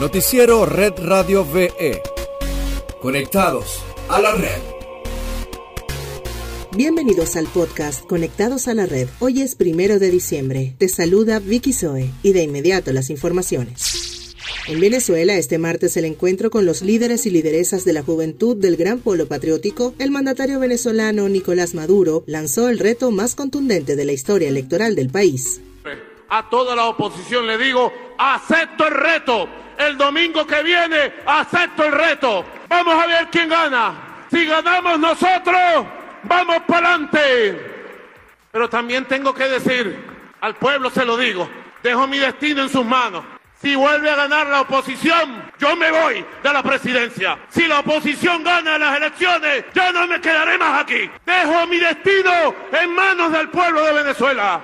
Noticiero Red Radio VE. Conectados a la red. Bienvenidos al podcast Conectados a la Red. Hoy es primero de diciembre. Te saluda Vicky Zoe y de inmediato las informaciones. En Venezuela, este martes el encuentro con los líderes y lideresas de la juventud del Gran Polo Patriótico, el mandatario venezolano Nicolás Maduro lanzó el reto más contundente de la historia electoral del país. A toda la oposición le digo, acepto el reto el domingo que viene acepto el reto. Vamos a ver quién gana. Si ganamos nosotros, vamos para adelante. Pero también tengo que decir, al pueblo se lo digo, dejo mi destino en sus manos. Si vuelve a ganar la oposición, yo me voy de la presidencia. Si la oposición gana las elecciones, yo no me quedaré más aquí. Dejo mi destino en manos del pueblo de Venezuela.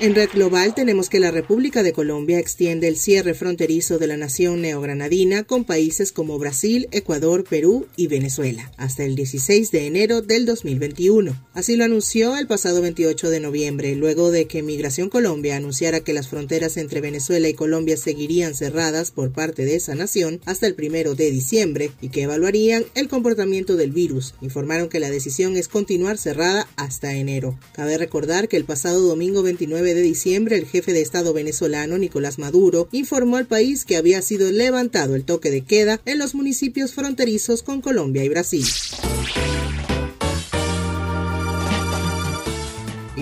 En Red Global tenemos que la República de Colombia extiende el cierre fronterizo de la nación neogranadina con países como Brasil, Ecuador, Perú y Venezuela hasta el 16 de enero del 2021. Así lo anunció el pasado 28 de noviembre, luego de que Migración Colombia anunciara que las fronteras entre Venezuela y Colombia seguirían cerradas por parte de esa nación hasta el 1 de diciembre y que evaluarían el comportamiento del virus. Informaron que la decisión es continuar cerrada hasta enero. Cabe recordar que el pasado domingo 29 de diciembre, el jefe de Estado venezolano, Nicolás Maduro, informó al país que había sido levantado el toque de queda en los municipios fronterizos con Colombia y Brasil.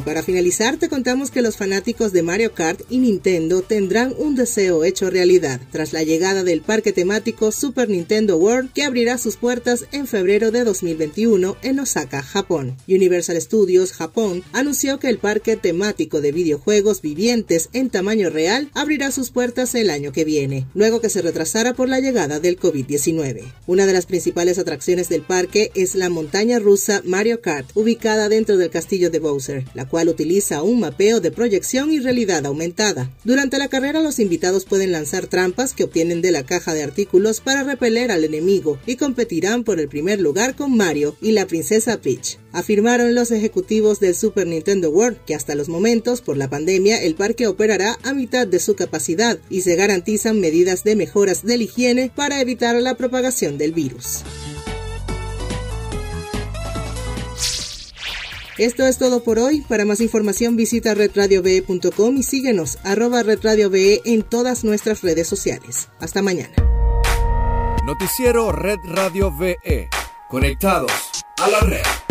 Para finalizar, te contamos que los fanáticos de Mario Kart y Nintendo tendrán un deseo hecho realidad tras la llegada del parque temático Super Nintendo World que abrirá sus puertas en febrero de 2021 en Osaka, Japón. Universal Studios Japón anunció que el parque temático de videojuegos vivientes en tamaño real abrirá sus puertas el año que viene, luego que se retrasara por la llegada del COVID-19. Una de las principales atracciones del parque es la montaña rusa Mario Kart, ubicada dentro del castillo de Bowser. La utiliza un mapeo de proyección y realidad aumentada. Durante la carrera los invitados pueden lanzar trampas que obtienen de la caja de artículos para repeler al enemigo y competirán por el primer lugar con Mario y la princesa Peach. Afirmaron los ejecutivos del Super Nintendo World que hasta los momentos, por la pandemia, el parque operará a mitad de su capacidad y se garantizan medidas de mejoras de la higiene para evitar la propagación del virus. Esto es todo por hoy. Para más información visita redradiove.com y síguenos arroba redradiove en todas nuestras redes sociales. Hasta mañana. Noticiero Red Radio VE. Conectados a la red.